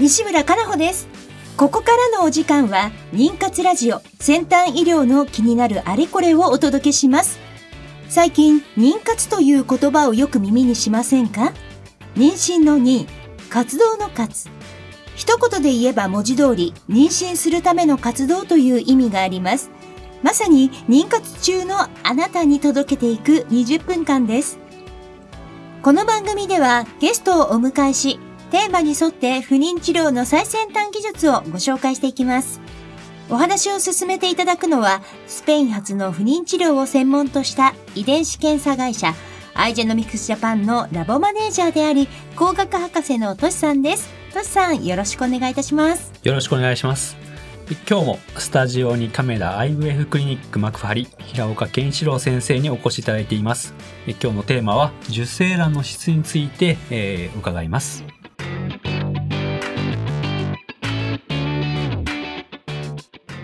西村かなほです。ここからのお時間は妊活ラジオ先端医療の気になるあれこれをお届けします。最近妊活という言葉をよく耳にしませんか？妊娠の妊活動の活。一言で言えば文字通り妊娠するための活動という意味があります。まさに妊活中のあなたに届けていく20分間です。この番組ではゲストをお迎えしテーマに沿って不妊治療の最先端技術をご紹介していきます。お話を進めていただくのは、スペイン発の不妊治療を専門とした遺伝子検査会社、アイジェノミクスジャパンのラボマネージャーであり、工学博士のトシさんです。トシさん、よろしくお願いいたします。よろしくお願いします。今日もスタジオにカメラ IVF クリニック幕張平岡健一郎先生にお越しいただいています今日のテーマは受精卵の質について、えー、伺います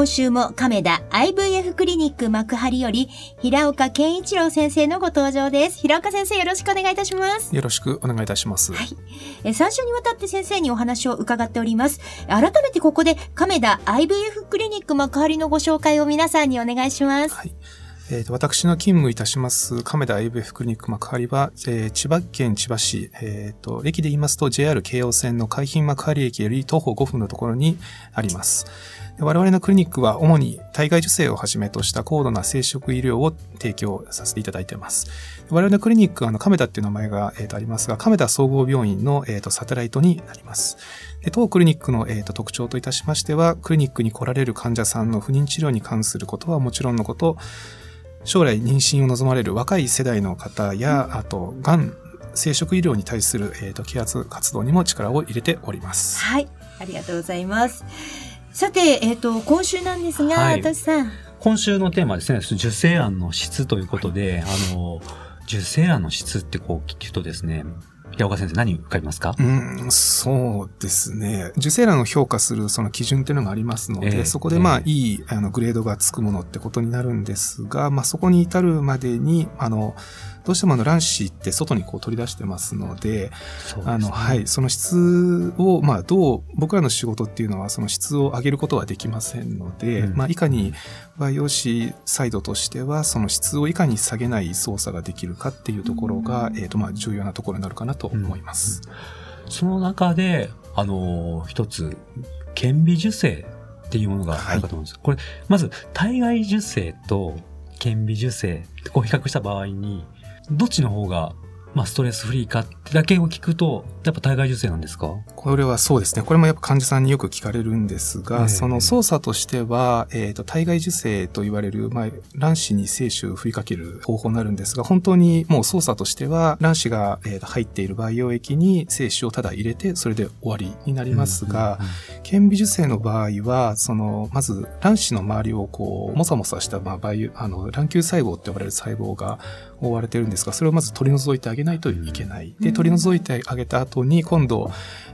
今週も亀田 IVF クリニック幕張より平岡健一郎先生のご登場です。平岡先生よろしくお願いいたします。よろしくお願いいたします。はい。え3週にわたって先生にお話を伺っております。改めてここで亀田 IVF クリニック幕張のご紹介を皆さんにお願いします。はい。えーと、私の勤務いたします亀田 IVF クリニック幕張は、えー、千葉県千葉市、えーと、駅で言いますと JR 京葉線の海浜幕張駅より徒歩5分のところにあります。我々のクリニックは主に体外受精をはじめとした高度な生殖医療を提供させていただいています。我々のクリニックはあの亀田っていう名前が、えー、とありますが、亀田総合病院の、えー、とサテライトになります。で当クリニックの、えー、と特徴といたしましては、クリニックに来られる患者さんの不妊治療に関することはもちろんのこと、将来妊娠を望まれる若い世代の方や、あと、がん、生殖医療に対する、えー、と啓発活動にも力を入れております。はい、ありがとうございます。さて、えっ、ー、と、今週なんですが、はい、さん。今週のテーマですね、受精卵の質ということで、あの、受精卵の質ってこう聞くとですね、平岡先生何浮かびますか？うん、そうですね。受精卵を評価するその基準っていうのがありますので、えー、そこでまあ、えー、いいあのグレードがつくものってことになるんですが、まあそこに至るまでに、あの、どうしてもあの卵子って外にこう取り出してますので、でね、あの、はい、その質を、まあどう、僕らの仕事っていうのはその質を上げることはできませんので、うん、まあいかに培養士サイドとしてはその質をいかに下げない操作ができるかっていうところが、うん、えっ、ー、とまあ重要なところになるかなと思います。うん、その中で、あの、一つ、顕微授精っていうものがあるかと思うんです。はい、これ、まず、体外受精と顕微授精こう比較した場合に、どっちの方がまあ、ストレスフリーかってだけを聞くと、やっぱ体外受精なんですか？これはそうですね。これもやっぱ患者さんによく聞かれるんですが、えー、その操作としては、えっ、ー、と、体外受精と言われる、まあ、卵子に精子を振りかける方法になるんですが、本当にもう操作としては、卵子が、えー、入っている培養液に精子をただ入れて、それで終わりになりますが、顕微授精の場合は、その、まず卵子の周りをこう、もさもさした、まあ、培養、あの、卵球細胞って呼ばれる細胞が覆われてるんですが、それをまず取り除いてあげないといけない。で、取り除いてあげた後に、今度、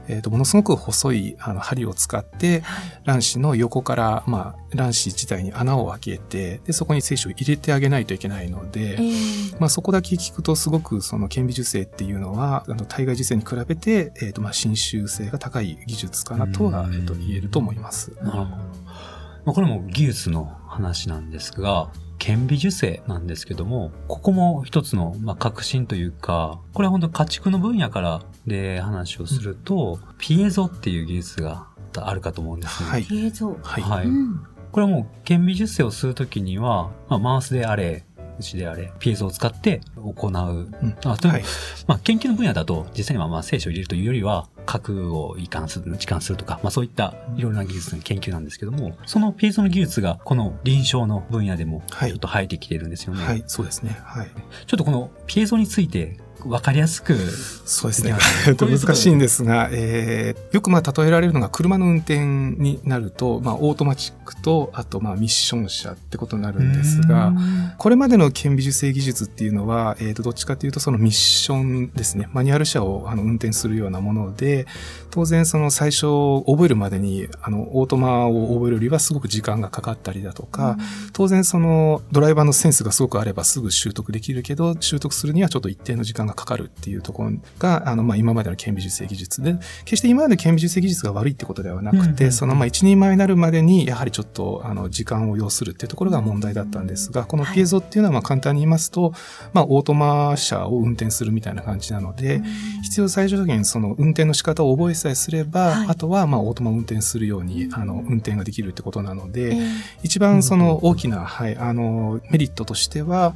えっ、ー、と、ものすごく細いあの針を使って、卵子の横から、まあ、卵子自体に穴を開けて、で、そこに精子を入れてあげないといけないので、えー、まあ、そこだけ聞くと、すごくその顕微授精っていうのは、あの、体外受精に比べて、えっ、ー、と、まあ、侵襲性が高い技術かなとは、えっ、と、言えると思います。なるほど。まあ、これも技術の話なんですが、顕微授精なんですけども、ここも一つの、まあ、革新というか、これは本当家畜の分野からで話をすると、うん、ピエゾっていう技術があるかと思うんですね。はい、ピエゾはい。はい、うん、これはもう顕微授精をするときには、まあ、マウスであれ、牛であれ、ピエゾを使って行う。うん、あはい、まあ、研究の分野だと、実際にはまあ精子を入れるというよりは、核を移管する、置換するとか、まあそういったいろいろな技術の研究なんですけども、そのピエゾの技術がこの臨床の分野でもちょっと生えてきてるんですよね。はい、はい、そうですね。はい。ちょっとこのピエゾについてわかりやすく。そうですね。難しいんですが、えー、よくまあ例えられるのが車の運転になると、まあオートマチックと、あとまあミッション車ってことになるんですが、これまでの顕微授精技術っていうのは、えっ、ー、と、どっちかというとそのミッションですね。マニュアル車をあの運転するようなもので、当然その最初覚えるまでに、あの、オートマを覚えるよりはすごく時間がかかったりだとか、当然そのドライバーのセンスがすごくあればすぐ習得できるけど、習得するにはちょっと一定の時間がかかるっていうところが、あの、まあ、今までの顕微授精技術で、決して今まで顕微授精技術が悪いってことではなくて、うんうん、その、まあ、一人前になるまでに、やはりちょっと、あの、時間を要するっていうところが問題だったんですが、このピエゾっていうのは、まあ、簡単に言いますと、まあ、オートマ車を運転するみたいな感じなので、必要最小限、その、運転の仕方を覚えさえすれば、はい、あとは、まあ、オートマ運転するように、あの、運転ができるってことなので、えー、一番その大きな、はい、あの、メリットとしては、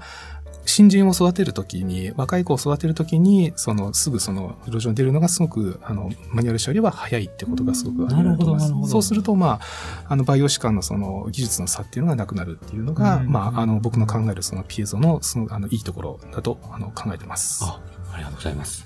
新人を育てるときに、若い子を育てるときに、その、すぐその、路上に出るのがすごく、あの、マニュアル車よりは早いってことがすごくあると思います。そうすると、まあ、あの、培養士間のその、技術の差っていうのがなくなるっていうのが、まあ、あの、僕の考えるそのピエゾの、その、あの、いいところだと、あの、考えてます。あ、ありがとうございます。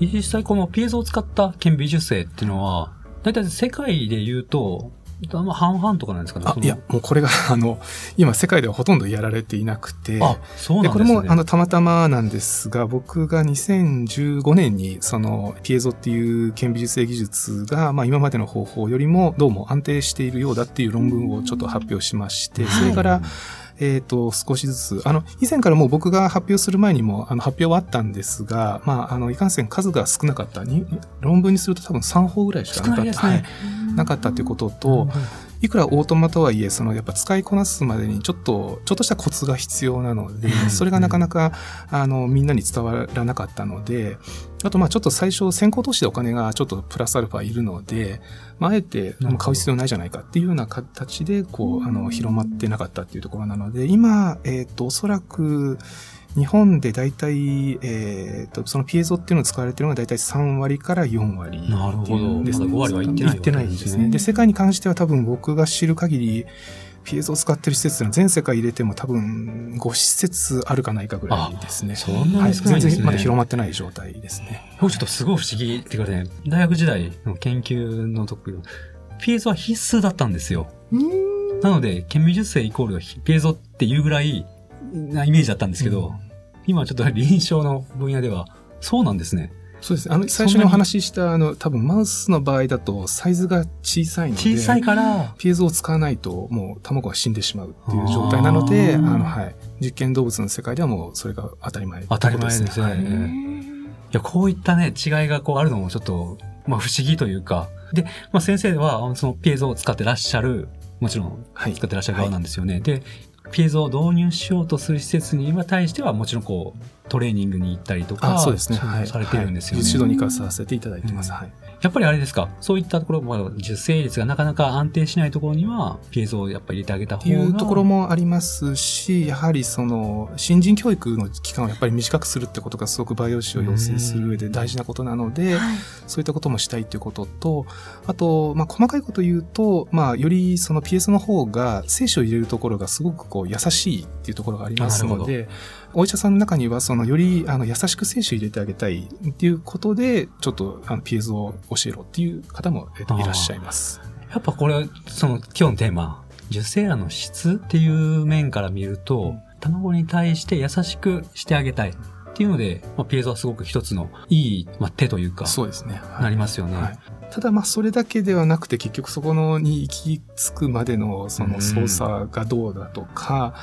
実際このピエゾを使った顕微授精っていうのは、大体世界で言うと、半々とかなんですかねあいや、もうこれが、あの、今世界ではほとんどやられていなくて、あ、そうなんですね。これも、あの、たまたまなんですが、僕が2015年に、その、ピエゾっていう顕微授精技術が、まあ今までの方法よりもどうも安定しているようだっていう論文をちょっと発表しまして、それから、はいえっ、ー、と、少しずつ、あの、以前からもう僕が発表する前にも、あの、発表はあったんですが、まあ、あの、いかんせん数が少なかったに、論文にすると多分3法ぐらいしかなかった。ね、はい。なかったということと、いくらオートマとはいえ、そのやっぱ使いこなすまでにちょっと、ちょっとしたコツが必要なので、それがなかなか、あの、みんなに伝わらなかったので、あとまあちょっと最初先行投資でお金がちょっとプラスアルファいるので、まああえて買う必要ないじゃないかっていうような形で、こう、あの、広まってなかったっていうところなので、今、えっ、ー、と、おそらく、日本で大体、えっ、ー、と、そのピエゾっていうのを使われてるのが大体3割から4割、ね。なるほど。です5割はいってない、んですね。で、世界に関しては多分僕が知る限り、ピエゾを使ってる施設の全世界入れても多分5施設あるかないかぐらいですね。そんなに少ないですね、はい、全然まだ広まってない状態ですね。僕ちょっとすごい不思議っていうかね、大学時代の研究の時、ピエゾは必須だったんですよ。なので、顕微授精イコールピエゾっていうぐらいなイメージだったんですけど、うん今ちょっと臨床の分野では、そうなんですね。そうですね。あの、最初にお話しした、あの、多分マウスの場合だと、サイズが小さいので、小さいから、ピエゾを使わないと、もう卵が死んでしまうっていう状態なので、あの、はい。実験動物の世界ではもう、それが当たり前、ね、当たり前ですね。はい、いや、こういったね、違いがこうあるのもちょっと、まあ不思議というか、で、まあ先生は、そのピエゾを使ってらっしゃる、もちろん、使ってらっしゃる側なんですよね。はい、で、ピエゾを導入しようとする施設に対してはもちろんこうトレーニングに行ったりとかそうですね、はい、されてるんですよね。指導に行かさせていただいてます。うん、はいやっぱりあれですか、そういったところ、まあ、受精率がなかなか安定しないところには、ピエゾをやっぱり入れてあげた方が。いうところもありますし、やはりその、新人教育の期間をやっぱり短くするってことがすごく培養士を養成する上で大事なことなので、そういったこともしたいということと、あと、まあ、細かいこと言うと、まあ、よりその PS の方が精子を入れるところがすごくこう優しいっていうところがありますので、お医者さんの中には、その、より、あの、優しく精子を入れてあげたいっていうことで、ちょっと、あの、ピエゾを教えろっていう方もいらっしゃいます。やっぱこれ、その、今日のテーマ、受精卵の質っていう面から見ると、卵に対して優しくしてあげたい。っていうので、まあ、ピエゾはすごく一つのいい、まあ、手というか、そうですね。なりますよね。はいただまあそれだけではなくて結局そこのに行き着くまでのその操作がどうだとか、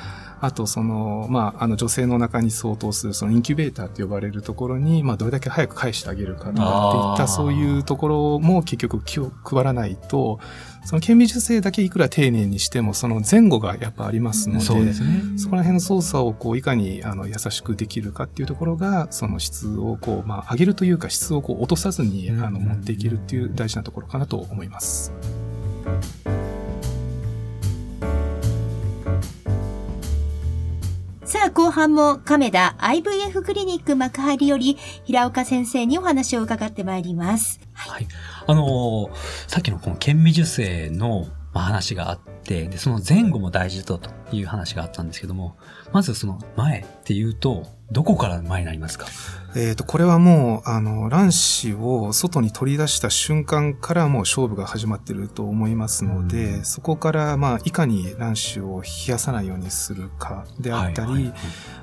あとその、まあ、あの女性の中に相当するそのインキュベーターと呼ばれるところに、まあ、どれだけ早く返してあげるかとかっていったそういうところも結局気を配らないと、その顕微授精だけいくら丁寧にしてもその前後がやっぱありますので、そうですね、そこら辺の操作をこういかにあの優しくできるかっていうところが、その質をこう、まあ、上げるというか質をこう落とさずに、あの持っていけるっていう大事なところかなと思います。さあ、後半も亀田 IVF クリニック幕張より平岡先生にお話を伺ってまいります。はい。あのー、さっきのこの顕微授精の話があって、て、で、その前後も大事だという話があったんですけども、まずその前っていうと、どこから前になりますか？えっ、と、これはもう、あの、卵子を外に取り出した瞬間からもう勝負が始まってると思いますので、うん、そこから、まあ、いかに卵子を冷やさないようにするかであったり、はいはいはい。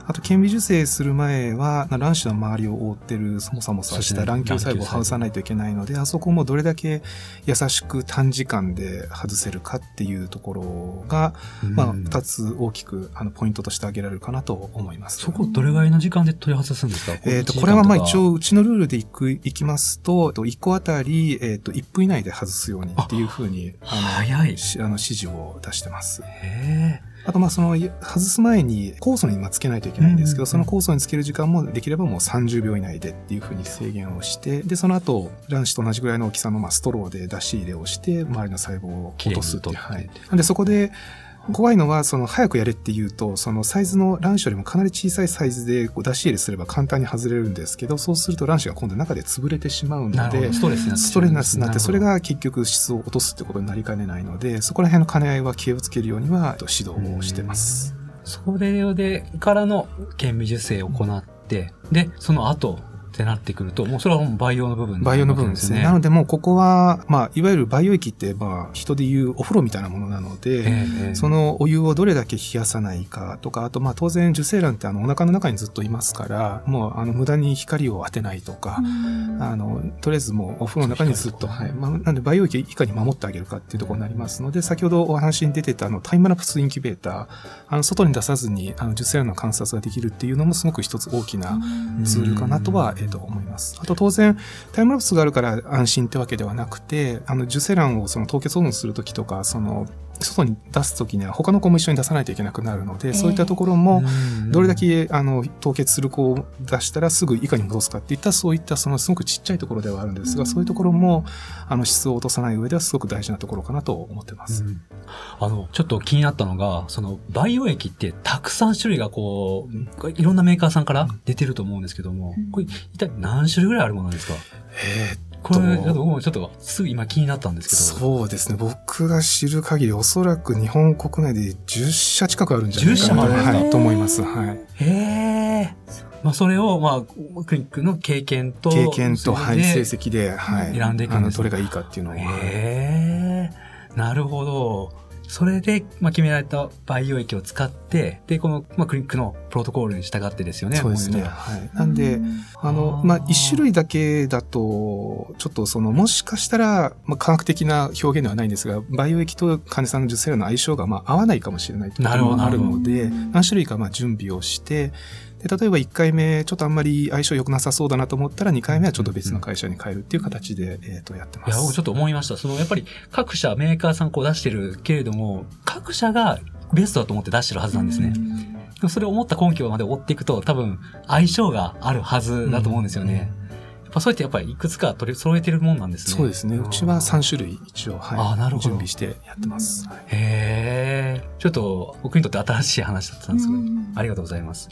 あと、顕微授精する前は、卵子の周りを覆ってる、そもそもさした卵球細胞を外さないといけないので、あそこもどれだけ優しく短時間で外せるかっていうところが、まあ、二つ大きく、あの、ポイントとして挙げられるかなと思います。そこ、どれぐらいの時間で取り外すんですか？えっ、と、これはまあ一応、うちのルールでいく、いきますと、1個あたり、えっ、と、1分以内で外すようにっていうふうに、あの、早い。あの、指示を出してます。へー。あと、まあ、その、外す前に酵素に今つけないといけないんですけど、その酵素につける時間もできればもう30秒以内でっていうふうに制限をして、で、その後、卵子と同じぐらいの大きさの、まあ、ストローで出し入れをして、周りの細胞を落とすっていう。はい。なんで、そこで、怖いのは、その、早くやれって言うと、そのサイズの卵子よりもかなり小さいサイズで出し入れすれば簡単に外れるんですけど、そうすると卵子が今度中で潰れてしまうので、ストレスになって、ストレスになって、それが結局質を落とすってことになりかねないので、そこら辺の兼ね合いは気をつけるようには指導をしてます。それでからの顕微授精を行って、で、その後、ってなってくると、もうそれはもう培養の部分、ね、培養の部分ですね。なのでもうここは、まあ、いわゆる培養液って、まあ、人でいうお風呂みたいなものなので、えー、そのお湯をどれだけ冷やさないかとか、あと、まあ、当然受精卵ってあの、お腹の中にずっといますから、もう、あの、無駄に光を当てないとか、あの、とりあえずもうお風呂の中にずっと、はい。まあ、なんで培養液いかに守ってあげるかっていうところになりますので、先ほどお話に出てたあの、タイムラプスインキュベーター、あの、外に出さずに、あの、受精卵の観察ができるっていうのもすごく一つ大きなツールかなとは、えっ、と、思います。あと当然、タイムラプスがあるから安心ってわけではなくて、あの、受精卵をその凍結保存するときとか、その、外に出すときには他の子も一緒に出さないといけなくなるので、えー、そういったところも、どれだけ、あの、凍結する子を出したらすぐ以下に戻すかっていったそういったそのすごくちっちゃいところではあるんですが、そういうところも、あの、質を落とさない上ではすごく大事なところかなと思ってます。あの、ちょっと気になったのが、その、培養液ってたくさん種類がこう、いろんなメーカーさんから出てると思うんですけども、これ一体何種類ぐらいあるものですか？えーこれ、ちょっと、すぐ今気になったんですけど。そうですね。僕が知る限り、おそらく日本国内で10社近くあるんじゃないかなはい、と思います。はい。へえ。まあ、それを、まあ、クリックの経験と、経験と、はい、成績で、はい。選んでいくんですどれがいいかっていうのを。へえ。なるほど。それで、まあ、決められた培養液を使って、で、この、まあ、クリックのプロトコールに従ってですよね。そうですね。はい。なんで、あの、まあ、一種類だけだと、ちょっとその、もしかしたら、まあ、科学的な表現ではないんですが、培養液と患者さんの受精卵の相性が、まあ、合わないかもしれないということもあるので、何種類か、まあ、準備をして、で例えば1回目ちょっとあんまり相性良くなさそうだなと思ったら2回目はちょっと別の会社に変えるっていう形で、えっ、とやってます。いや、ちょっと思いました。そのやっぱり各社メーカーさんこう出してるけれども、各社がベストだと思って出してるはずなんですね。でもそれを思った根拠まで追っていくと多分相性があるはずだと思うんですよね。やっぱそうやってやっぱりいくつか取り揃えてるもんなんですね。そうですね。うちは3種類一応、はい。あなるほど準備してやってます。へえ。ちょっと僕にとって新しい話だったんですけど、ありがとうございます。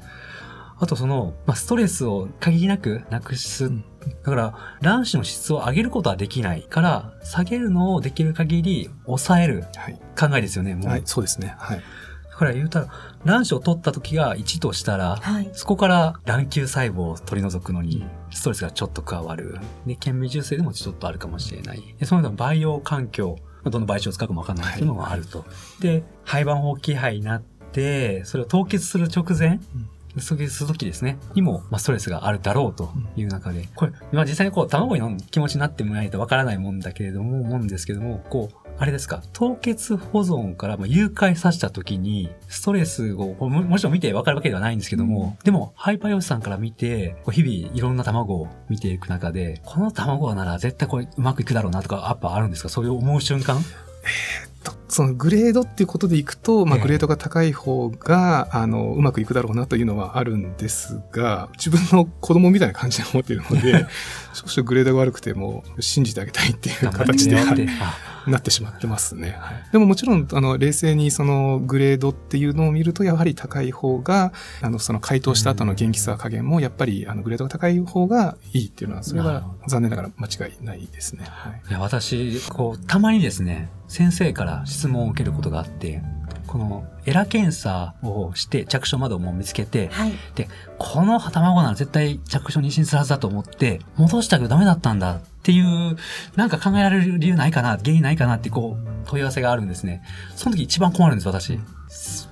あとその、まあ、ストレスを限りなくなくす。だから、卵子の質を上げることはできないから、下げるのをできる限り抑える考えですよね、もう。はい、そうですね。はい。だから言うたら、卵子を取った時が1としたら、はい、そこから卵球細胞を取り除くのに、ストレスがちょっと加わる。で、顕微授精でもちょっとあるかもしれない。で、その培養環境、どの培養を使うかもわかんないっていうのがあると。はい、で、廃盤法規範になって、それを凍結する直前、うんそういう時ですね、にも、まあ、ストレスがあるだろうという中で、これ、まあ、実際にこう、卵の気持ちになってもらえないとわからないもんだけれども、思うんですけども、こう、あれですか、凍結保存から誘拐させた時に、ストレスをも、もちろん見てわかるわけではないんですけども、でも、ハイパーヨシさんから見て、日々いろんな卵を見ていく中で、この卵なら絶対これうまくいくだろうなとか、やっぱあるんですか？そういう思う瞬間？えー、っと、そのグレードっていうことでいくと、まあ、グレードが高い方が、あの、うまくいくだろうなというのはあるんですが、自分の子供みたいな感じで思っているので、少々グレードが悪くても信じてあげたいっていう形で。なってしまってますね。はい、でももちろん、あの、冷静にそのグレードっていうのを見ると、やはり高い方が、あの、その解凍した後の元気さ加減も、やっぱり、あの、グレードが高い方がいいっていうのは、それは残念ながら間違いないですね。はい、いや、私、こう、たまにですね、先生から質問を受けることがあって、このエラ検査をして着床窓を見つけて、はい、で、この卵なら絶対着床妊娠するはずだと思って、戻したけどダメだったんだっていう、なんか考えられる理由ないかな、原因ないかなってこう、問い合わせがあるんですね。その時一番困るんです、私。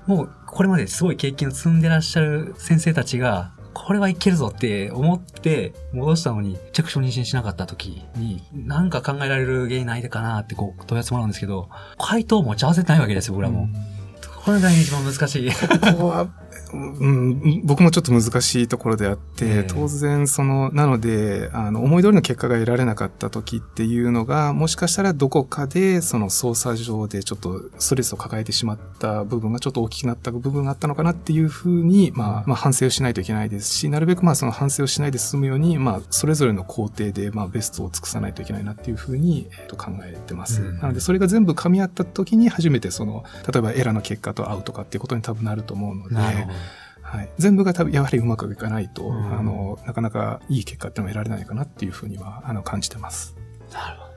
もう、これまですごい経験を積んでらっしゃる先生たちが、これはいけるぞって思って戻したのに着床妊娠しなかった時になんか考えられる原因ないかなってこう問い合わせもらうんですけど回答持ち合わせてないわけですよ僕らも。これが一番難しい。ここはうん、僕もちょっと難しいところであって、当然その、なので、あの、思い通りの結果が得られなかった時っていうのが、もしかしたらどこかで、その操作上でちょっとストレスを抱えてしまった部分がちょっと大きくなった部分があったのかなっていうふうに、まあ、まあ、反省をしないといけないですし、なるべくまあ、その反省をしないで進むように、まあ、それぞれの工程で、まあ、ベストを尽くさないといけないなっていうふうに、えっと、考えてます。うん、なので、それが全部噛み合った時に初めてその、例えばエラーの結果と合うとかっていうことに多分なると思うので、はい、全部が多分やはりうまくいかないと、うん、あのなかなかいい結果っていうのは得られないかなっていうふうにはあの感じてます。なるほど。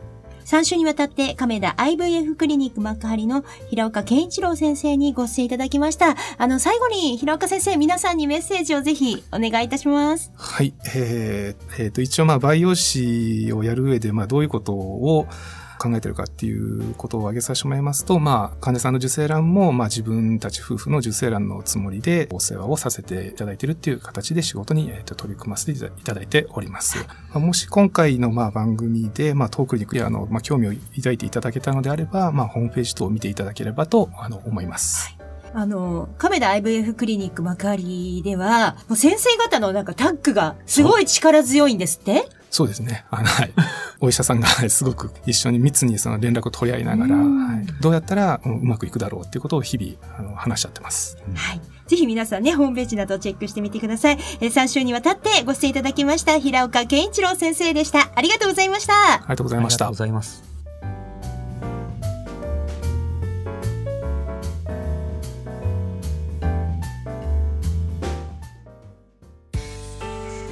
3週にわたって亀田 IVF クリニック幕張の平岡健一郎先生にご出演いただきました。あの、最後に平岡先生、皆さんにメッセージをぜひお願いいたします。はい。えー、えー、と、一応まあ、培養士をやる上で、まあ、どういうことを、考えてるかっていうことを挙げさせてもらいますと、まあ、患者さんの受精卵も、まあ、自分たち夫婦の受精卵のつもりでお世話をさせていただいているっていう形で仕事に、えー、と取り組ませていただいております。まあ、もし今回のまあ番組で、まあ、トークリニックやあの、まあ、興味を抱いていただけたのであれば、まあ、ホームページ等を見ていただければとあの思います。はいあの、亀田 IVF クリニック幕張では、もう先生方のなんかタッグがすごい力強いんですって？そうですね。あの、はい。お医者さんが、すごく一緒に密にその連絡を取り合いながら、はい、どうやったらうまくいくだろうっていうことを日々あの話し合ってます。はい。ぜひ皆さんね、ホームページなどをチェックしてみてください。え3週にわたってご出演いただきました、平岡健一郎先生でした。ありがとうございました。ありがとうございました。ありがとうございます。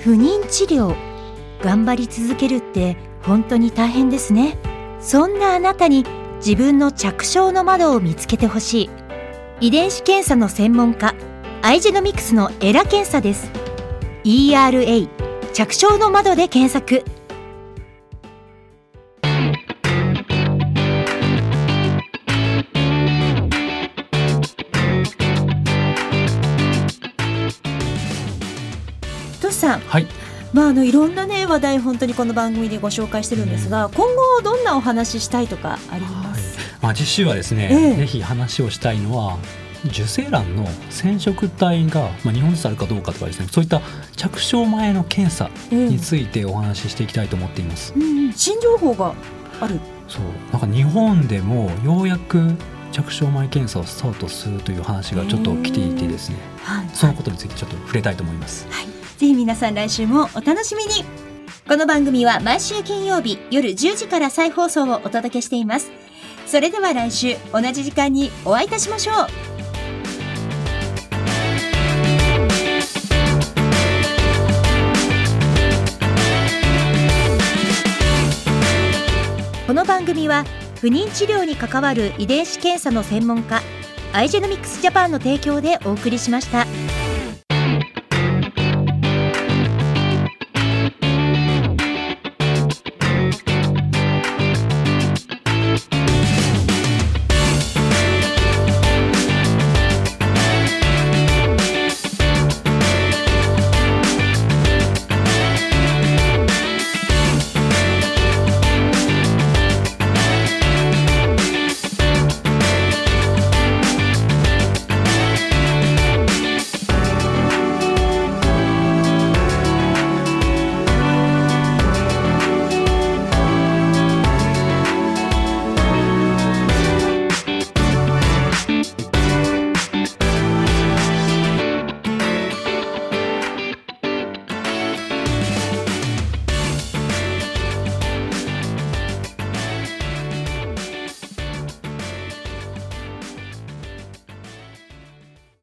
不妊治療頑張り続けるって本当に大変ですね。そんなあなたに自分の着床の窓を見つけてほしい。遺伝子検査の専門家、アイジェノミクスのエラ検査です。ERA 着床の窓で検索。トシさん。はい。まあ、あのいろんな、ね、話題本当にこの番組でご紹介してるんですが、うん、今後どんなお話ししたいとかあります、はい、まあ、次週はですね、えー、ぜひ話をしたいのは受精卵の染色体が、まあ、日本であるかどうかとかですねそういった着床前の検査についてお話ししていきたいと思っています。うん、新情報がある。そう。なんか日本でもようやく着床前検査をスタートするという話がちょっと来ていてですね、はい、そのことについてちょっと触れたいと思います。はいぜひ皆さん来週もお楽しみにこの番組は毎週金曜日夜10時から再放送をお届けしています。それでは来週同じ時間にお会いいたしましょう。この番組は不妊治療に関わる遺伝子検査の専門家アイジェノミクスジャパンの提供でお送りしました。